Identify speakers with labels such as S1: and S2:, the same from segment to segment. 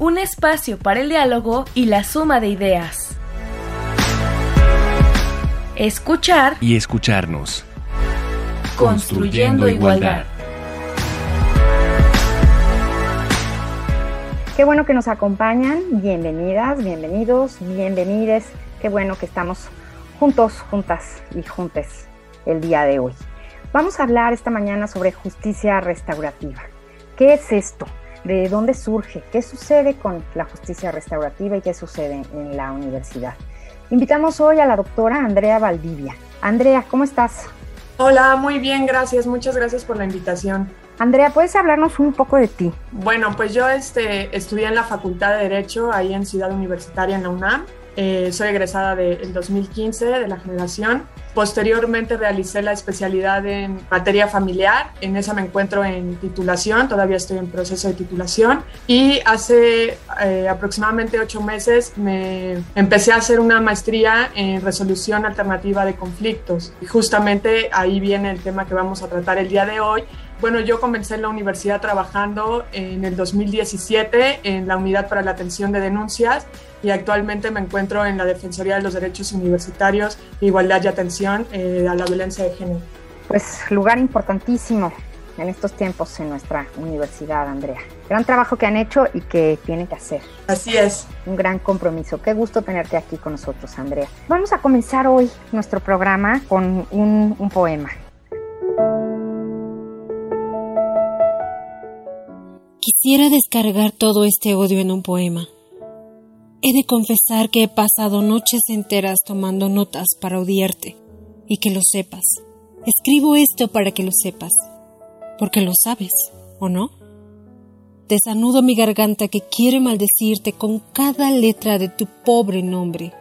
S1: un espacio para el diálogo y la suma de ideas. Escuchar
S2: y escucharnos.
S1: Construyendo, igualdad.
S3: Qué bueno que nos acompañan. Bienvenidas, bienvenidos, bienvenides. Qué bueno que estamos juntos, juntas y juntes el día de hoy. Vamos a hablar esta mañana sobre justicia restaurativa. ¿Qué es esto? De dónde surge, qué sucede con la justicia restaurativa y qué sucede en la universidad. Invitamos hoy a la doctora Andrea Valdivia. Andrea, ¿cómo estás?
S4: Hola, muy bien, gracias. Muchas gracias por la invitación.
S3: Andrea, ¿puedes hablarnos un poco de ti?
S4: Bueno, pues yo este, estudié en la Facultad de Derecho ahí en Ciudad Universitaria en la UNAM eh, soy egresada del 2015 de la generación. Posteriormente realicé la especialidad en materia familiar. En esa me encuentro en titulación, todavía estoy en proceso de titulación. Y hace eh, aproximadamente ocho meses me empecé a hacer una maestría en resolución alternativa de conflictos. Y justamente ahí viene el tema que vamos a tratar el día de hoy bueno, yo comencé en la universidad trabajando en el 2017 en la Unidad para la Atención de Denuncias y actualmente me encuentro en la Defensoría de los Derechos Universitarios, Igualdad y Atención eh, a la Violencia de Género.
S3: Pues lugar importantísimo en estos tiempos en nuestra universidad, Andrea. Gran trabajo que han hecho y que tienen que hacer.
S4: Así es.
S3: Un gran compromiso. Qué gusto tenerte aquí con nosotros, Andrea. Vamos a comenzar hoy nuestro programa con un, un poema.
S5: Quisiera descargar todo este odio en un poema. He de confesar que he pasado noches enteras tomando notas para odiarte y que lo sepas. Escribo esto para que lo sepas, porque lo sabes, ¿o no? Desanudo mi garganta que quiere maldecirte con cada letra de tu pobre nombre,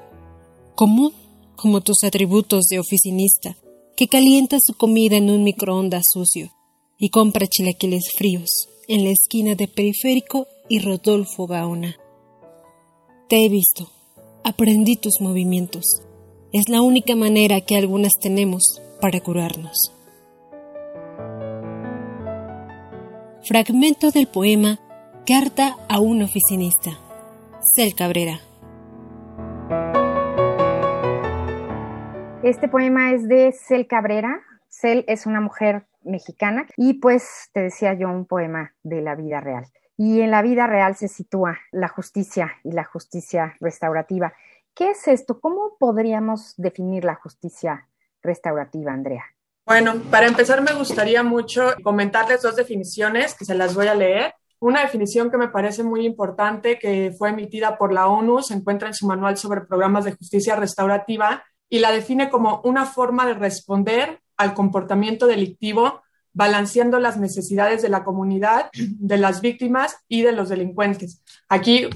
S5: común como tus atributos de oficinista, que calienta su comida en un microondas sucio y compra chilaquiles fríos en la esquina de Periférico y Rodolfo Gaona. Te he visto, aprendí tus movimientos. Es la única manera que algunas tenemos para curarnos. Fragmento del poema Carta a un oficinista. Cel Cabrera.
S3: Este poema es de Cel Cabrera. Cel es una mujer mexicana y pues te decía yo un poema de la vida real. Y en la vida real se sitúa la justicia y la justicia restaurativa. ¿Qué es esto? ¿Cómo podríamos definir la justicia restaurativa, Andrea?
S4: Bueno, para empezar me gustaría mucho comentarles dos definiciones que se las voy a leer. Una definición que me parece muy importante, que fue emitida por la ONU, se encuentra en su manual sobre programas de justicia restaurativa y la define como una forma de responder al comportamiento delictivo, balanceando las necesidades de la comunidad, de las víctimas y de los delincuentes. Aquí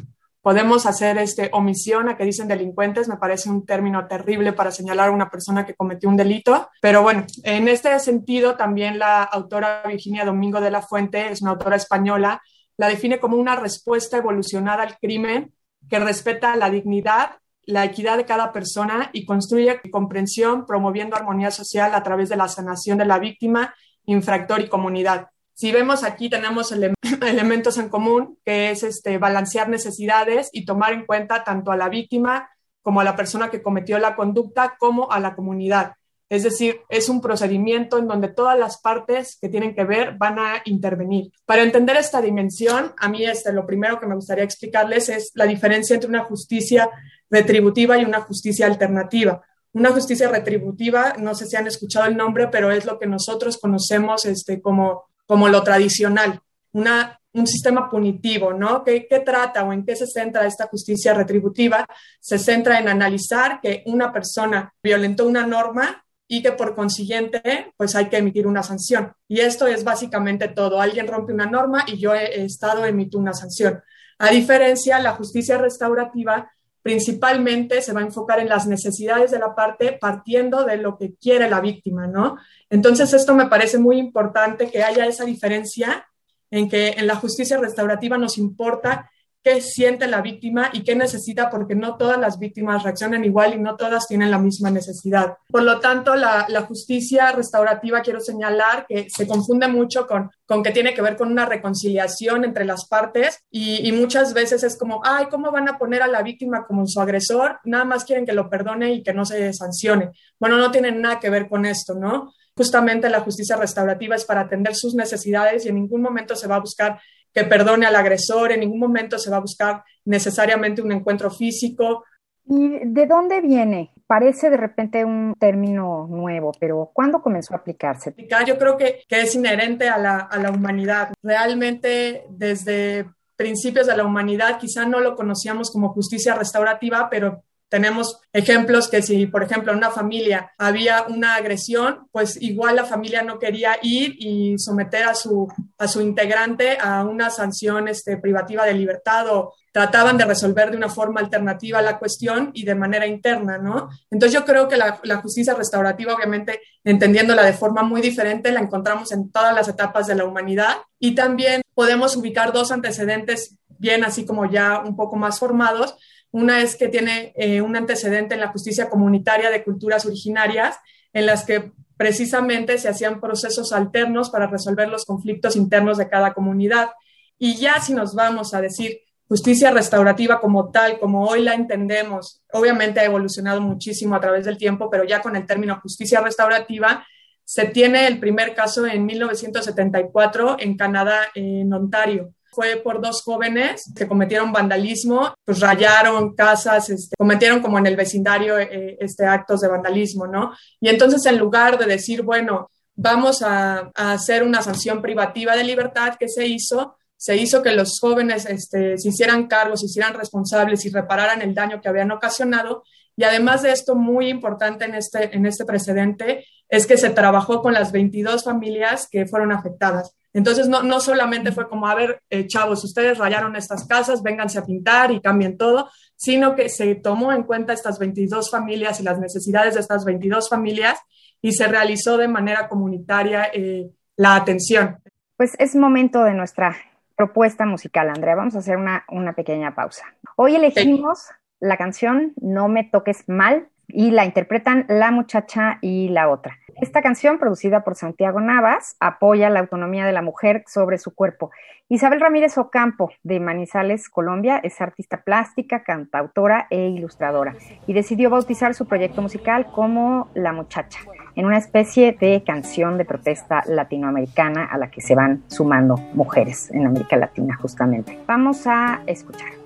S4: podemos hacer este, omisión a que dicen delincuentes, me parece un término terrible para señalar a una persona que cometió un delito, pero bueno, en este sentido también la autora Virginia Domingo de la Fuente, es una autora española, la define como una respuesta evolucionada al crimen que respeta la dignidad la equidad de cada persona y construye comprensión promoviendo armonía social a través de la sanación de la víctima, infractor y comunidad. Si vemos aquí tenemos elementos en común, que es este, balancear necesidades y tomar en cuenta tanto a la víctima como a la persona que cometió la conducta como a la comunidad. Es decir, es un procedimiento en donde todas las partes que tienen que ver van a intervenir. Para entender esta dimensión, a mí este, lo primero que me gustaría explicarles es la diferencia entre una justicia retributiva y una justicia alternativa. Una justicia retributiva, no sé si han escuchado el nombre, pero es lo que nosotros conocemos este, como, como lo tradicional, una, un sistema punitivo, ¿no? ¿Qué, ¿Qué trata o en qué se centra esta justicia retributiva? Se centra en analizar que una persona violentó una norma y que por consiguiente pues hay que emitir una sanción. Y esto es básicamente todo. Alguien rompe una norma y yo he, estado emito una sanción. A diferencia, la justicia restaurativa principalmente se va a enfocar en las necesidades de la parte partiendo de lo que quiere la víctima, ¿no? Entonces, esto me parece muy importante que haya esa diferencia en que en la justicia restaurativa nos importa qué siente la víctima y qué necesita, porque no todas las víctimas reaccionan igual y no todas tienen la misma necesidad. Por lo tanto, la, justicia restaurativa, quiero señalar que se confunde mucho con, con que tiene que ver con una reconciliación entre las partes y, y muchas veces es como, ay, ¿cómo van a poner a la víctima como su agresor? Nada más quieren que lo perdone y que no se sancione. Bueno, no tienen nada que ver con esto, ¿no? Justamente la justicia restaurativa es para atender sus necesidades y en ningún momento se va a buscar que perdone al agresor, en ningún momento se va a buscar necesariamente un encuentro físico.
S3: ¿Y de dónde viene? Parece de repente un término nuevo, pero ¿cuándo comenzó a aplicarse?
S4: Yo creo que, que es inherente a la, a la humanidad. Realmente desde principios de la humanidad quizá no lo conocíamos como justicia restaurativa, pero tenemos ejemplos que si, por ejemplo, en una familia había una agresión, pues igual la familia no quería ir y someter a su, a su integrante a una sanción este, privativa de libertad o trataban de resolver de una forma alternativa la cuestión y de manera interna, ¿no? Entonces yo creo que la, la justicia restaurativa, obviamente, entendiéndola de forma muy diferente, la encontramos en todas las etapas de la humanidad y también podemos ubicar dos antecedentes bien así como ya un poco más formados, una es que tiene eh, un antecedente en la justicia comunitaria de culturas originarias, en las que precisamente se hacían procesos alternos para resolver los conflictos internos de cada comunidad. Y ya si nos vamos a decir justicia restaurativa como tal, como hoy la entendemos, obviamente ha evolucionado muchísimo a través del tiempo, pero ya con el término justicia restaurativa, se tiene el primer caso en 1974 en Canadá, en Ontario fue por dos jóvenes que cometieron vandalismo, pues rayaron casas, este, cometieron como en el vecindario eh, este, actos de vandalismo, ¿no? Y entonces en lugar de decir, bueno, vamos a, hacer una sanción privativa de libertad, ¿qué se hizo? Se hizo que los jóvenes este, se hicieran cargos, se hicieran responsables y repararan el daño que habían ocasionado. Y además de esto, muy importante en este, en este precedente, es que se trabajó con las 22 familias que fueron afectadas. Entonces, no, no solamente fue como, a ver, eh, chavos, ustedes rayaron estas casas, vénganse a pintar y cambien todo, sino que se tomó en cuenta estas 22 familias y las necesidades de estas 22 familias y se realizó de manera comunitaria eh, la atención.
S3: Pues es momento de nuestra propuesta musical, Andrea. Vamos a hacer una, una pequeña pausa. Hoy elegimos la canción No me toques mal y la interpretan la muchacha y la otra. Esta canción, producida por Santiago Navas, apoya la autonomía de la mujer sobre su cuerpo. Isabel Ramírez Ocampo, de Manizales, Colombia, es artista plástica, cantautora e ilustradora y decidió bautizar su proyecto musical como La Muchacha, en una especie de canción de protesta latinoamericana a la que se van sumando mujeres en América Latina, justamente. Vamos a escuchar.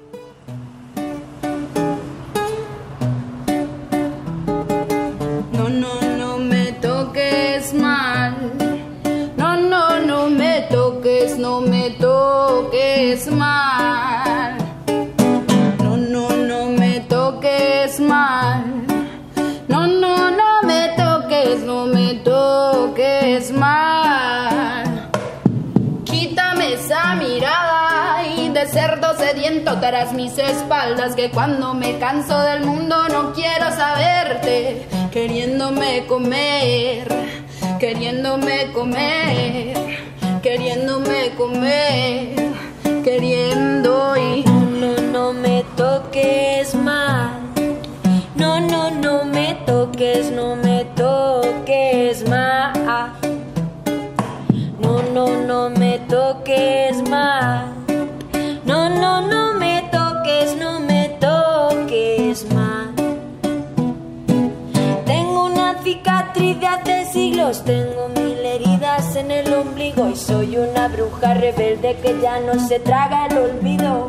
S6: Mal. No, no, no me toques mal. No, no, no me toques, no me toques mal. Quítame esa mirada y de cerdo sediento tras mis espaldas que cuando me canso del mundo no quiero saberte, queriéndome comer, queriéndome comer queriéndome comer, queriendo
S7: no, no me toques mal. No, no, no me toques, no me toques mal. No, no, no me toques mal. No, no, no me toques, no me toques mal. Tengo una cicatriz de hace siglos, tengo ombligo y soy una bruja rebelde que ya no se traga el olvido.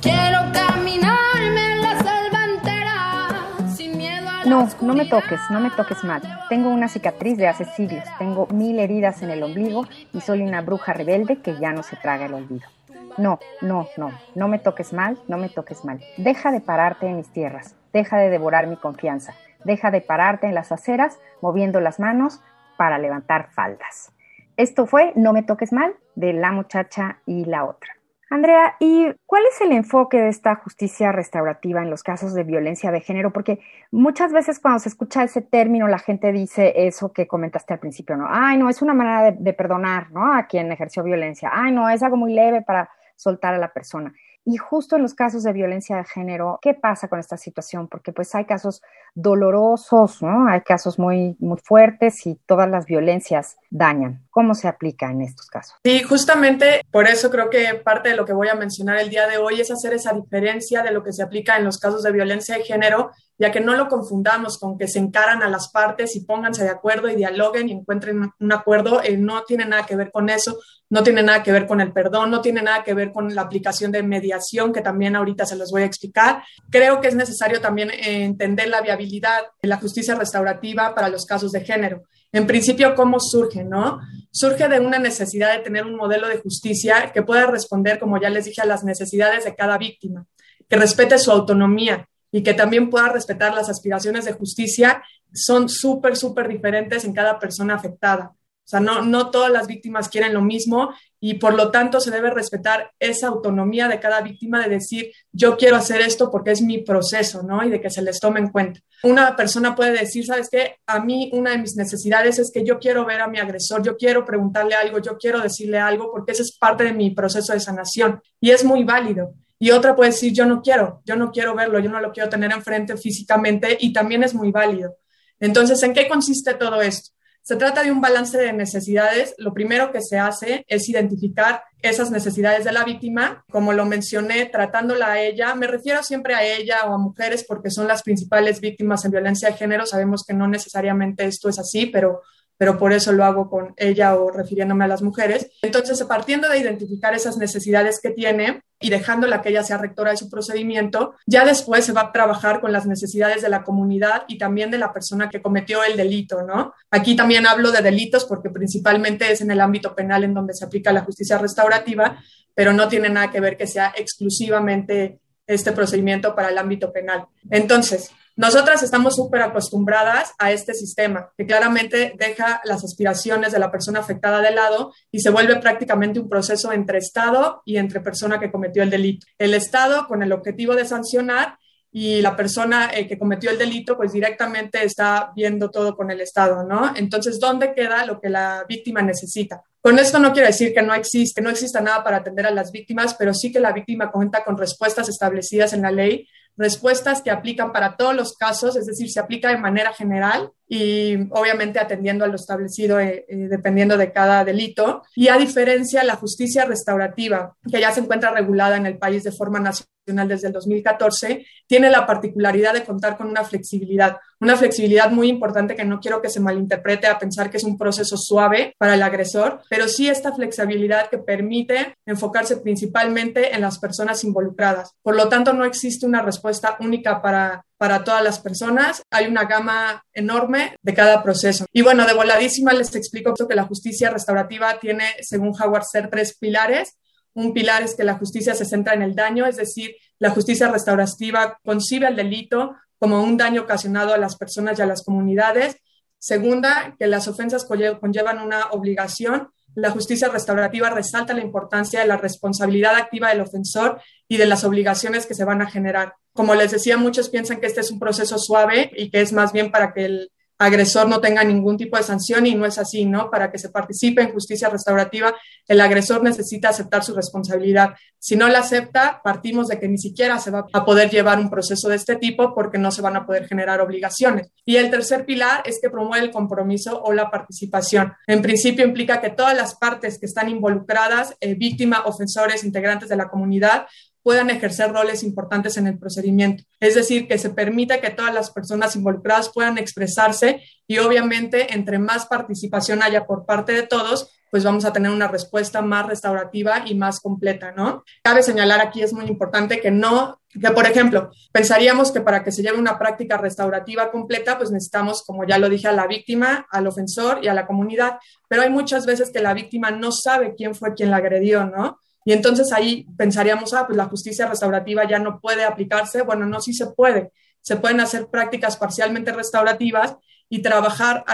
S6: Quiero caminarme en la salvantera sin miedo a
S3: No, no me toques, no me toques mal. Tengo una cicatriz de hace siglos, tengo mil heridas en el ombligo y soy una bruja rebelde que ya no se traga el olvido. No, no, no, no me toques mal, no me toques mal. Deja de pararte en mis tierras, deja de devorar mi confianza, deja de pararte en las aceras moviendo las manos para levantar faldas. Esto fue No me toques mal de La muchacha y la otra. Andrea, ¿y cuál es el enfoque de esta justicia restaurativa en los casos de violencia de género? Porque muchas veces cuando se escucha ese término, la gente dice eso que comentaste al principio, ¿no? Ay, no, es una manera de, perdonar, ¿no? A quien ejerció violencia. Ay, no, es algo muy leve para soltar a la persona. Y justo en los casos de violencia de género, ¿qué pasa con esta situación? Porque pues hay casos dolorosos, ¿no? Hay casos muy, muy fuertes y todas las violencias dañan. ¿Cómo se aplica en estos casos?
S4: Sí, justamente por eso creo que parte de lo que voy a mencionar el día de hoy es hacer esa diferencia de lo que se aplica en los casos de violencia de género ya que no lo confundamos con que se encaran a las partes y pónganse de acuerdo y dialoguen y encuentren un acuerdo, eh, no tiene nada que ver con eso, no tiene nada que ver con el perdón, no tiene nada que ver con la aplicación de mediación, que también ahorita se los voy a explicar. Creo que es necesario también eh, entender la viabilidad de la justicia restaurativa para los casos de género. En principio, ¿cómo surge? ¿No? Surge de una necesidad de tener un modelo de justicia que pueda responder, como ya les dije, a las necesidades de cada víctima, que respete su autonomía, y que también pueda respetar las aspiraciones de justicia son súper, súper diferentes en cada persona afectada. O sea, no, no todas las víctimas quieren lo mismo y por lo tanto se debe respetar esa autonomía de cada víctima de decir, yo quiero hacer esto porque es mi proceso, ¿no? Y de que se les tome en cuenta. Una persona puede decir, ¿sabes qué? A mí una de mis necesidades es que yo quiero ver a mi agresor, yo quiero preguntarle algo, yo quiero decirle algo porque ese es parte de mi proceso de sanación y es muy válido. Y otra puede decir, yo no quiero, yo no quiero verlo, yo no lo quiero tener enfrente físicamente y también es muy válido. Entonces, ¿en qué consiste todo esto? Se trata de un balance de necesidades. Lo primero que se hace es identificar esas necesidades de la víctima. Como lo mencioné, tratándola a ella, me refiero siempre a ella o a mujeres porque son las principales víctimas en violencia de género. Sabemos que no necesariamente esto es así, pero pero por eso lo hago con ella o refiriéndome a las mujeres. Entonces, partiendo de identificar esas necesidades que tiene y dejándola que ella sea rectora de su procedimiento, ya después se va a trabajar con las necesidades de la comunidad y también de la persona que cometió el delito, ¿no? Aquí también hablo de delitos porque principalmente es en el ámbito penal en donde se aplica la justicia restaurativa, pero no tiene nada que ver que sea exclusivamente este procedimiento para el ámbito penal. Entonces, nosotras estamos súper acostumbradas a este sistema que claramente deja las aspiraciones de la persona afectada de lado y se vuelve prácticamente un proceso entre Estado y entre persona que cometió el delito. El Estado con el objetivo de sancionar y la persona eh, que cometió el delito pues directamente está viendo todo con el Estado, ¿no? Entonces, ¿dónde queda lo que la víctima necesita? Con esto no quiero decir que no existe, no exista nada para atender a las víctimas, pero sí que la víctima cuenta con respuestas establecidas en la ley respuestas que aplican para todos los casos, es decir, se aplica de manera general y obviamente atendiendo a lo establecido eh, eh, dependiendo de cada delito. Y a diferencia, la justicia restaurativa, que ya se encuentra regulada en el país de forma nacional desde el 2014, tiene la particularidad de contar con una flexibilidad, una flexibilidad muy importante que no quiero que se malinterprete a pensar que es un proceso suave para el agresor, pero sí esta flexibilidad que permite enfocarse principalmente en las personas involucradas. Por lo tanto, no existe una respuesta única para para todas las personas. Hay una gama enorme de cada proceso. Y bueno, de voladísima les explico que la justicia restaurativa tiene, según Howard Ser, tres pilares. Un pilar es que la justicia se centra en el daño, es decir, la justicia restaurativa concibe el delito como un daño ocasionado a las personas y a las comunidades. Segunda, que las ofensas conllevan una obligación. La justicia restaurativa resalta la importancia de la responsabilidad activa del ofensor y de las obligaciones que se van a generar. Como les decía, muchos piensan que este es un proceso suave y que es más bien para que el agresor no tenga ningún tipo de sanción y no es así, ¿no? Para que se participe en justicia restaurativa, el agresor necesita aceptar su responsabilidad. Si no la acepta, partimos de que ni siquiera se va a poder llevar un proceso de este tipo porque no se van a poder generar obligaciones. Y el tercer pilar es que promueve el compromiso o la participación. En principio implica que todas las partes que están involucradas, eh, víctima, ofensores, integrantes de la comunidad, puedan ejercer roles importantes en el procedimiento. Es decir, que se permita que todas las personas involucradas puedan expresarse y obviamente entre más participación haya por parte de todos, pues vamos a tener una respuesta más restaurativa y más completa, ¿no? Cabe señalar aquí, es muy importante que no, que por ejemplo, pensaríamos que para que se lleve una práctica restaurativa completa, pues necesitamos, como ya lo dije, a la víctima, al ofensor y a la comunidad, pero hay muchas veces que la víctima no sabe quién fue quien la agredió, ¿no? Y entonces ahí pensaríamos, ah, pues la justicia restaurativa ya no puede aplicarse. Bueno, no, sí se puede. Se pueden hacer prácticas parcialmente restaurativas y trabajar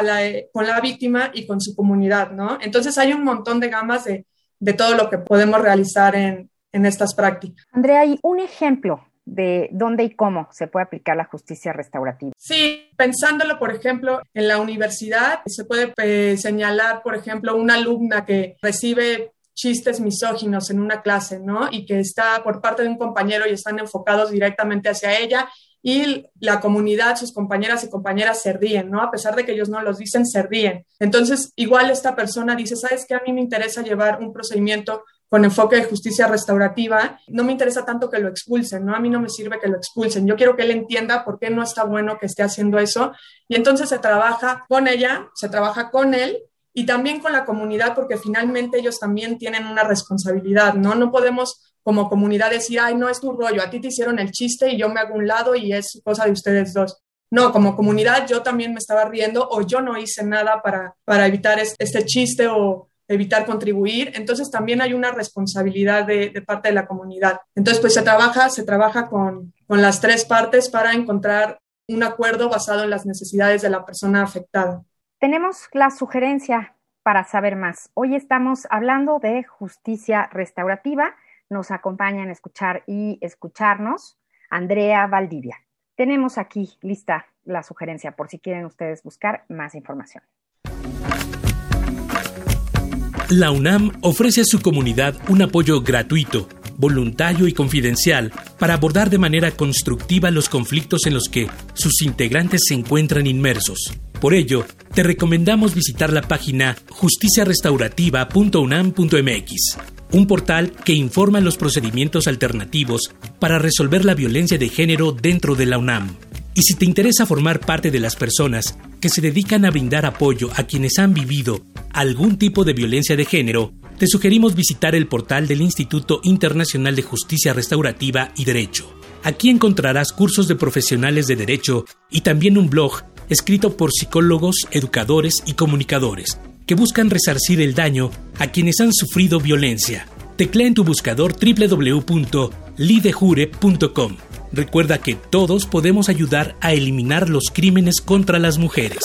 S4: con la víctima y con su comunidad, ¿no? Entonces hay un montón de gamas de, de todo lo que podemos realizar en, en estas prácticas.
S3: Andrea, hay un ejemplo de dónde y cómo se puede aplicar la justicia restaurativa.
S4: Sí, pensándolo, por ejemplo, en la universidad, se puede eh, señalar, por ejemplo, una alumna que recibe chistes misóginos en una clase, ¿no? Y que está por parte de un compañero y están enfocados directamente hacia ella y la comunidad, sus compañeras y compañeras se ríen, ¿no? A pesar de que ellos no los dicen, se ríen. Entonces, igual esta persona dice, ¿sabes qué? A mí me interesa llevar un procedimiento con enfoque de justicia restaurativa, no me interesa tanto que lo expulsen, ¿no? A mí no me sirve que lo expulsen. Yo quiero que él entienda por qué no está bueno que esté haciendo eso. Y entonces se trabaja con ella, se trabaja con él y también con la comunidad, porque finalmente ellos también tienen una responsabilidad, ¿no? No podemos como comunidad decir, ay, no es tu rollo, a ti te hicieron el chiste y yo me hago un lado y es cosa de ustedes dos. No, como comunidad yo también me estaba riendo o yo no hice nada para, para evitar este chiste o evitar contribuir. Entonces también hay una responsabilidad de, de, parte de la comunidad. Entonces pues se trabaja, se trabaja con, con las tres partes para encontrar un acuerdo basado en las necesidades de la persona afectada.
S3: Tenemos la sugerencia para saber más. Hoy estamos hablando de justicia restaurativa nos acompañan a escuchar y escucharnos Andrea Valdivia. Tenemos aquí lista la sugerencia por si quieren ustedes buscar más información.
S5: La UNAM ofrece a su comunidad un apoyo gratuito, voluntario y confidencial para abordar de manera constructiva los conflictos en los que sus integrantes se encuentran inmersos. Por ello, te recomendamos visitar la página justiciarestaurativa.unam.mx un portal que informa los procedimientos alternativos para resolver la violencia de género dentro de la UNAM. Y si te interesa formar parte de las personas que se dedican a brindar apoyo a quienes han vivido algún tipo de violencia de género, te sugerimos visitar el portal del Instituto Internacional de Justicia Restaurativa y Derecho. Aquí encontrarás cursos de profesionales de derecho y también un blog escrito por psicólogos, educadores y comunicadores que buscan resarcir el daño a quienes han sufrido violencia. Teclea en tu buscador www.lidejure.com. Recuerda que todos podemos ayudar a eliminar los crímenes contra las mujeres.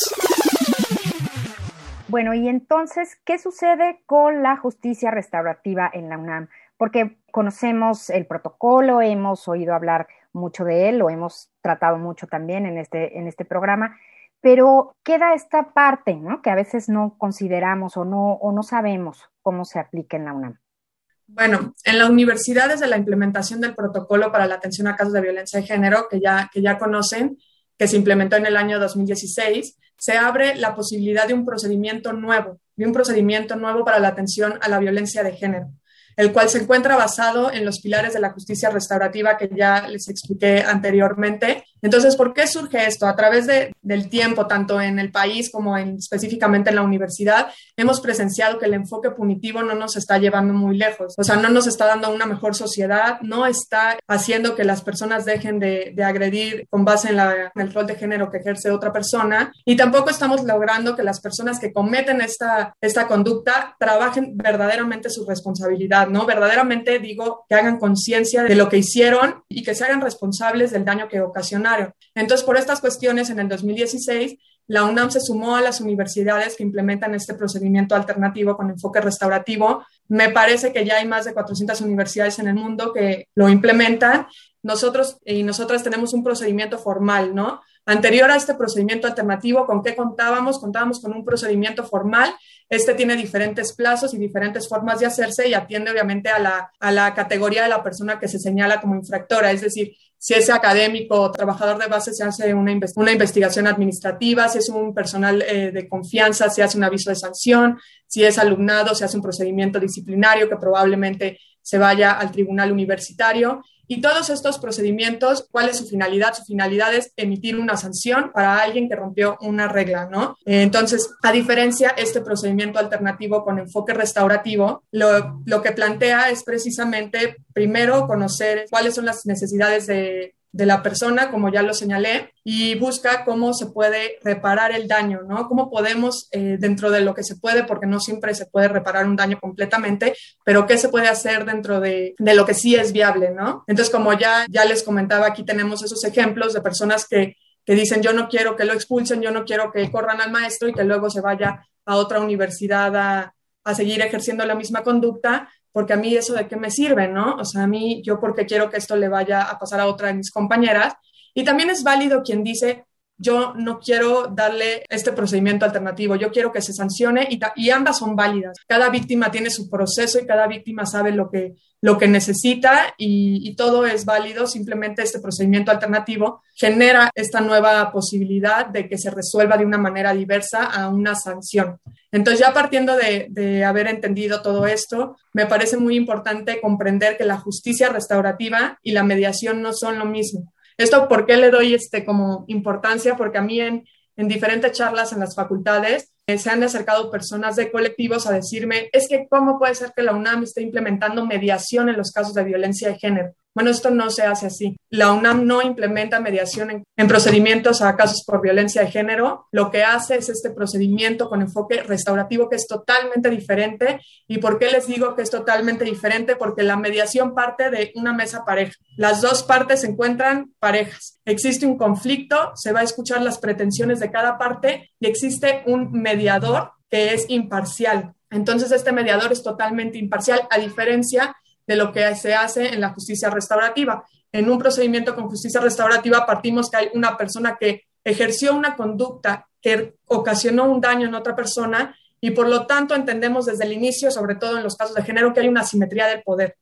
S3: Bueno, y entonces, ¿qué sucede con la justicia restaurativa en la UNAM? Porque conocemos el protocolo, hemos oído hablar mucho de él, lo hemos tratado mucho también en este, en este programa, pero queda esta parte, ¿no? Que a veces no consideramos o no, o no sabemos cómo se aplica en la UNAM.
S4: Bueno, en la universidad desde la implementación del protocolo para la atención a casos de violencia de género, que ya, que ya conocen, que se implementó en el año 2016, se abre la posibilidad de un procedimiento nuevo, de un procedimiento nuevo para la atención a la violencia de género el cual se encuentra basado en los pilares de la justicia restaurativa que ya les expliqué anteriormente. Entonces, ¿por qué surge esto? A través de, del tiempo, tanto en el país como en, específicamente en la universidad, hemos presenciado que el enfoque punitivo no nos está llevando muy lejos, o sea, no nos está dando una mejor sociedad, no está haciendo que las personas dejen de, de agredir con base en, la, en, el rol de género que ejerce otra persona y tampoco estamos logrando que las personas que cometen esta, esta conducta trabajen verdaderamente su responsabilidad ¿no? Verdaderamente digo que hagan conciencia de lo que hicieron y que se hagan responsables del daño que ocasionaron. Entonces, por estas cuestiones, en el 2016, la UNAM se sumó a las universidades que implementan este procedimiento alternativo con enfoque restaurativo. Me parece que ya hay más de 400 universidades en el mundo que lo implementan. Nosotros y nosotras tenemos un procedimiento formal, ¿no? Anterior a este procedimiento alternativo, ¿con qué contábamos? Contábamos con un procedimiento formal. Este tiene diferentes plazos y diferentes formas de hacerse y atiende obviamente a la, a la categoría de la persona que se señala como infractora, es decir, si es académico o trabajador de base, se hace una, una investigación administrativa, si es un personal eh, de confianza, se hace un aviso de sanción, si es alumnado, se hace un procedimiento disciplinario que probablemente se vaya al tribunal universitario y todos estos procedimientos, ¿cuál es su finalidad? Su finalidad es emitir una sanción para alguien que rompió una regla, ¿no? Entonces, a diferencia, este procedimiento alternativo con enfoque restaurativo, lo, lo que plantea es precisamente, primero, conocer cuáles son las necesidades de, de la persona, como ya lo señalé, y busca cómo se puede reparar el daño, ¿no? Cómo podemos, eh, dentro de lo que se puede, porque no siempre se puede reparar un daño completamente, pero qué se puede hacer dentro de, de lo que sí es viable, ¿no? Entonces, como ya, ya les comentaba, aquí tenemos esos ejemplos de personas que, que dicen, yo no quiero que lo expulsen, yo no quiero que corran al maestro y que luego se vaya a otra universidad a, a seguir ejerciendo la misma conducta, porque a mí eso de qué me sirve, ¿no? O sea, a mí yo porque quiero que esto le vaya a pasar a otra de mis compañeras. Y también es válido quien dice, yo no quiero darle este procedimiento alternativo, yo quiero que se sancione y, ambas son válidas. Cada víctima tiene su proceso y cada víctima sabe lo que, lo que necesita y, y, todo es válido. Simplemente este procedimiento alternativo genera esta nueva posibilidad de que se resuelva de una manera diversa a una sanción. Entonces, ya partiendo de, de haber entendido todo esto, me parece muy importante comprender que la justicia restaurativa y la mediación no son lo mismo. Esto, ¿por qué le doy este como importancia? Porque a mí en, en diferentes charlas en las facultades eh, se han acercado personas de colectivos a decirme, es que cómo puede ser que la UNAM esté implementando mediación en los casos de violencia de género. Bueno, esto no se hace así. La UNAM no implementa mediación en, en, procedimientos a casos por violencia de género. Lo que hace es este procedimiento con enfoque restaurativo que es totalmente diferente. ¿Y por qué les digo que es totalmente diferente? Porque la mediación parte de una mesa pareja. Las dos partes se encuentran parejas. Existe un conflicto, se va a escuchar las pretensiones de cada parte y existe un mediador que es imparcial. Entonces, este mediador es totalmente imparcial, a diferencia de lo que se hace en la justicia restaurativa. En un procedimiento con justicia restaurativa partimos que hay una persona que ejerció una conducta que ocasionó un daño en otra persona y por lo tanto entendemos desde el inicio, sobre todo en los casos de género, que hay una asimetría del poder.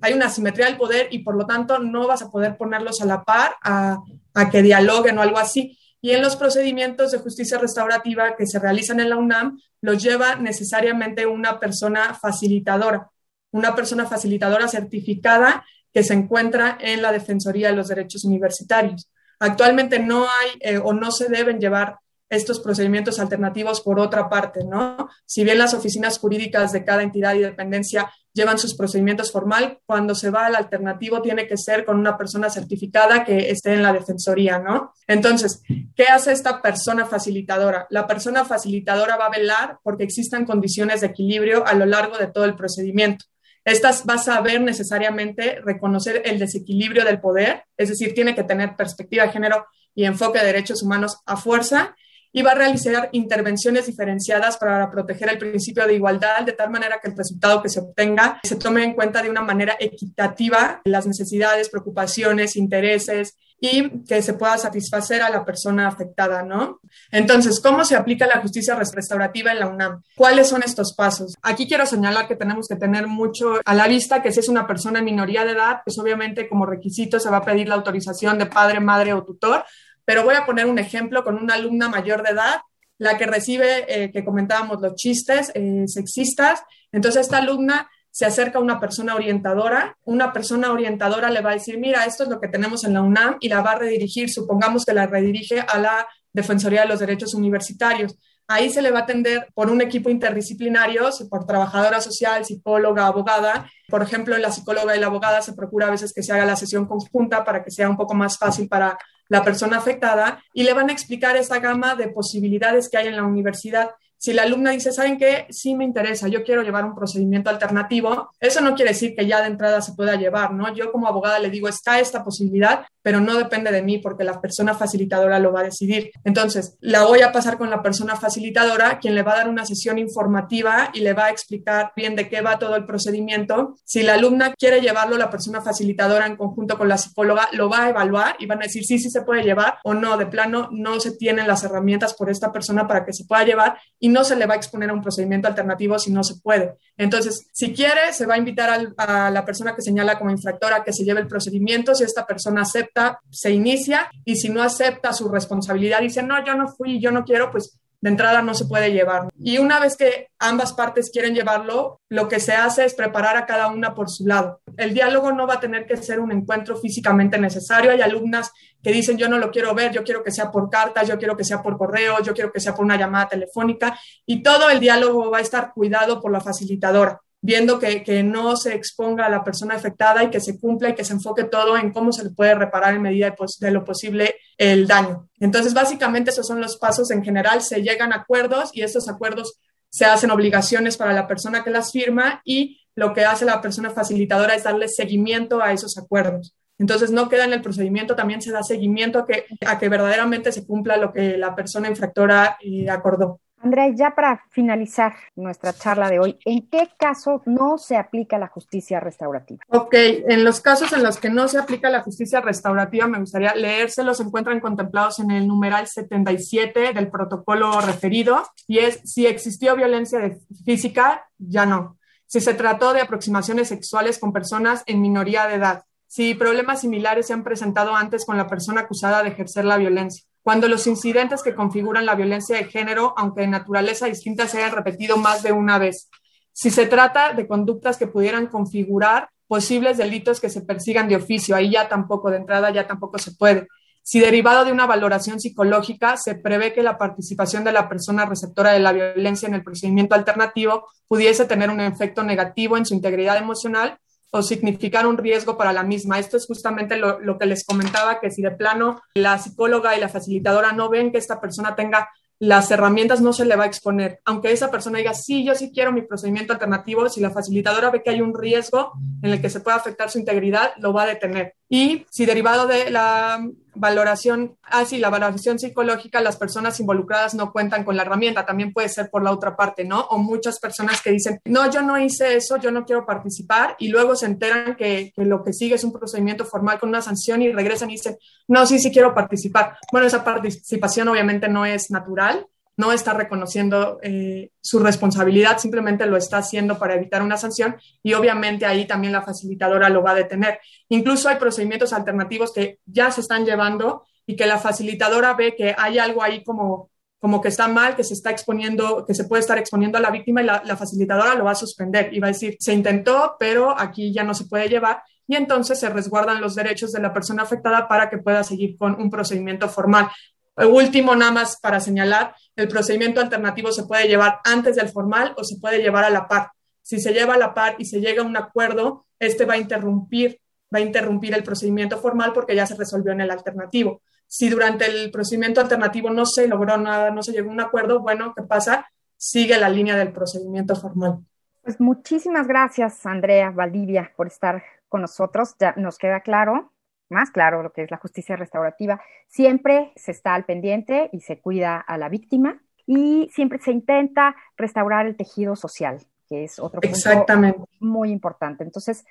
S4: Hay una asimetría del poder y por lo tanto no vas a poder ponerlos a la par a, a que dialoguen o algo así. Y en los procedimientos de justicia restaurativa que se realizan en la UNAM, los lleva necesariamente una persona facilitadora una persona facilitadora certificada que se encuentra en la Defensoría de los Derechos Universitarios. Actualmente no hay eh, o no se deben llevar estos procedimientos alternativos por otra parte, ¿no? Si bien las oficinas jurídicas de cada entidad y dependencia llevan sus procedimientos formal, cuando se va al alternativo tiene que ser con una persona certificada que esté en la defensoría, ¿no? Entonces, ¿qué hace esta persona facilitadora? La persona facilitadora va a velar porque existan condiciones de equilibrio a lo largo de todo el procedimiento. Estas vas a ver necesariamente reconocer el desequilibrio del poder, es decir, tiene que tener perspectiva de género y enfoque de derechos humanos a fuerza y va a realizar intervenciones diferenciadas para proteger el principio de igualdad de tal manera que el resultado que se obtenga se tome en cuenta de una manera equitativa las necesidades, preocupaciones, intereses y que se pueda satisfacer a la persona afectada, ¿no? Entonces, ¿cómo se aplica la justicia restaurativa en la UNAM? ¿Cuáles son estos pasos? Aquí quiero señalar que tenemos que tener mucho a la vista que si es una persona en minoría de edad, pues obviamente como requisito se va a pedir la autorización de padre, madre o tutor, pero voy a poner un ejemplo con una alumna mayor de edad, la que recibe, eh, que comentábamos, los chistes eh, sexistas. Entonces, esta alumna se acerca una persona orientadora, una persona orientadora le va a decir, mira, esto es lo que tenemos en la UNAM y la va a redirigir, supongamos que la redirige a la Defensoría de los Derechos Universitarios. Ahí se le va a atender por un equipo interdisciplinario, por trabajadora social, psicóloga, abogada. Por ejemplo, la psicóloga y la abogada se procura a veces que se haga la sesión conjunta para que sea un poco más fácil para la persona afectada y le van a explicar esa gama de posibilidades que hay en la universidad si la alumna dice, ¿saben qué? Sí me interesa, yo quiero llevar un procedimiento alternativo, eso no quiere decir que ya de entrada se pueda llevar, ¿no? Yo como abogada le digo, está esta posibilidad, pero no depende de mí porque la persona facilitadora lo va a decidir. Entonces, la voy a pasar con la persona facilitadora, quien le va a dar una sesión informativa y le va a explicar bien de qué va todo el procedimiento. Si la alumna quiere llevarlo, la persona facilitadora en conjunto con la psicóloga lo va a evaluar y van a decir sí, sí se puede llevar o no, de plano no se tienen las herramientas por esta persona para que se pueda llevar y no se le va a exponer a un procedimiento alternativo si no se puede. Entonces, si quiere, se va a invitar a la persona que señala como infractora que se lleve el procedimiento. Si esta persona acepta, se inicia y si no acepta su responsabilidad, dice, no, yo no fui, yo no quiero, pues de entrada no se puede llevar. Y una vez que ambas partes quieren llevarlo, lo que se hace es preparar a cada una por su lado. El diálogo no va a tener que ser un encuentro físicamente necesario. Hay alumnas que dicen, yo no lo quiero ver, yo quiero que sea por cartas, yo quiero que sea por correo, yo quiero que sea por una llamada telefónica. Y todo el diálogo va a estar cuidado por la facilitadora viendo que, que, no se exponga a la persona afectada y que se cumpla y que se enfoque todo en cómo se le puede reparar en medida de, lo posible el daño. Entonces, básicamente esos son los pasos en general. Se llegan a acuerdos y estos acuerdos se hacen obligaciones para la persona que las firma y lo que hace la persona facilitadora es darle seguimiento a esos acuerdos. Entonces no queda en el procedimiento, también se da seguimiento a que, a que verdaderamente se cumpla lo que la persona infractora eh, acordó.
S3: Andrea, ya para finalizar nuestra charla de hoy, ¿en qué caso no se aplica la justicia restaurativa?
S4: Ok, en los casos en los que no se aplica la justicia restaurativa, me gustaría leérselos, se encuentran contemplados en el numeral 77 del protocolo referido, y es si existió violencia física, ya no. Si se trató de aproximaciones sexuales con personas en minoría de edad, si problemas similares se han presentado antes con la persona acusada de ejercer la violencia cuando los incidentes que configuran la violencia de género, aunque de naturaleza distinta, se hayan repetido más de una vez. Si se trata de conductas que pudieran configurar posibles delitos que se persigan de oficio, ahí ya tampoco, de entrada ya tampoco se puede. Si derivado de una valoración psicológica se prevé que la participación de la persona receptora de la violencia en el procedimiento alternativo pudiese tener un efecto negativo en su integridad emocional o significar un riesgo para la misma. Esto es justamente lo, que les comentaba, que si de plano la psicóloga y la facilitadora no ven que esta persona tenga las herramientas no se le va a exponer. Aunque esa persona diga, sí, yo sí quiero mi procedimiento alternativo, si la facilitadora ve que hay un riesgo en el que se puede afectar su integridad, lo va a detener. Y si derivado de la valoración, ah, la valoración psicológica, las personas involucradas no cuentan con la herramienta, también puede ser por la otra parte, ¿no? O muchas personas que dicen, no, yo no hice eso, yo no quiero participar, y luego se enteran que, que lo que sigue es un procedimiento formal con una sanción y regresan y dicen, no, sí, sí quiero participar. Bueno, esa participación obviamente no es natural, no está reconociendo eh, su responsabilidad, simplemente lo está haciendo para evitar una sanción y obviamente ahí también la facilitadora lo va a detener. Incluso hay procedimientos alternativos que ya se están llevando y que la facilitadora ve que hay algo ahí como, como que está mal, que se está exponiendo, que se puede estar exponiendo a la víctima y la, la facilitadora lo va a suspender y va a decir, se intentó, pero aquí ya no se puede llevar y entonces se resguardan los derechos de la persona afectada para que pueda seguir con un procedimiento formal. Último, nada más para señalar, el procedimiento alternativo se puede llevar antes del formal o se puede llevar a la par. Si se lleva a la par y se llega a un acuerdo, este va a interrumpir, va a interrumpir el procedimiento formal porque ya se resolvió en el alternativo. Si durante el procedimiento alternativo no se logró nada, no se llegó a un acuerdo, bueno, ¿qué pasa? Sigue la línea del procedimiento formal.
S3: Pues muchísimas gracias, Andrea Valdivia, por estar con nosotros. Ya nos queda claro más claro lo que es la justicia restaurativa, siempre se está al pendiente y se cuida a la víctima y siempre se intenta restaurar el tejido social, que es otro punto muy importante. Entonces,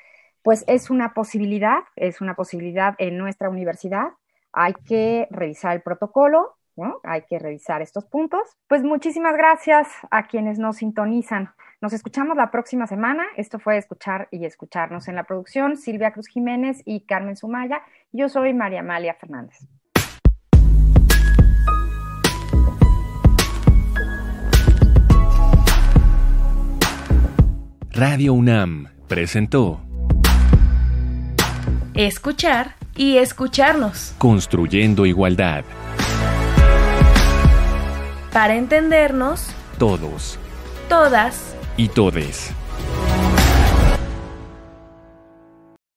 S3: pues es una posibilidad, es una posibilidad en nuestra universidad. Hay que revisar el protocolo, ¿no? Hay que revisar estos puntos. Pues muchísimas gracias a quienes nos sintonizan. Nos escuchamos la próxima semana. Esto fue Escuchar y Escucharnos en la producción. Silvia Cruz Jiménez y Carmen Sumaya. Yo soy María Amalia Fernández.
S2: Radio UNAM presentó
S1: Escuchar y escucharnos.
S2: Construyendo igualdad.
S1: Para entendernos.
S2: Todos.
S1: Todas
S2: y todes.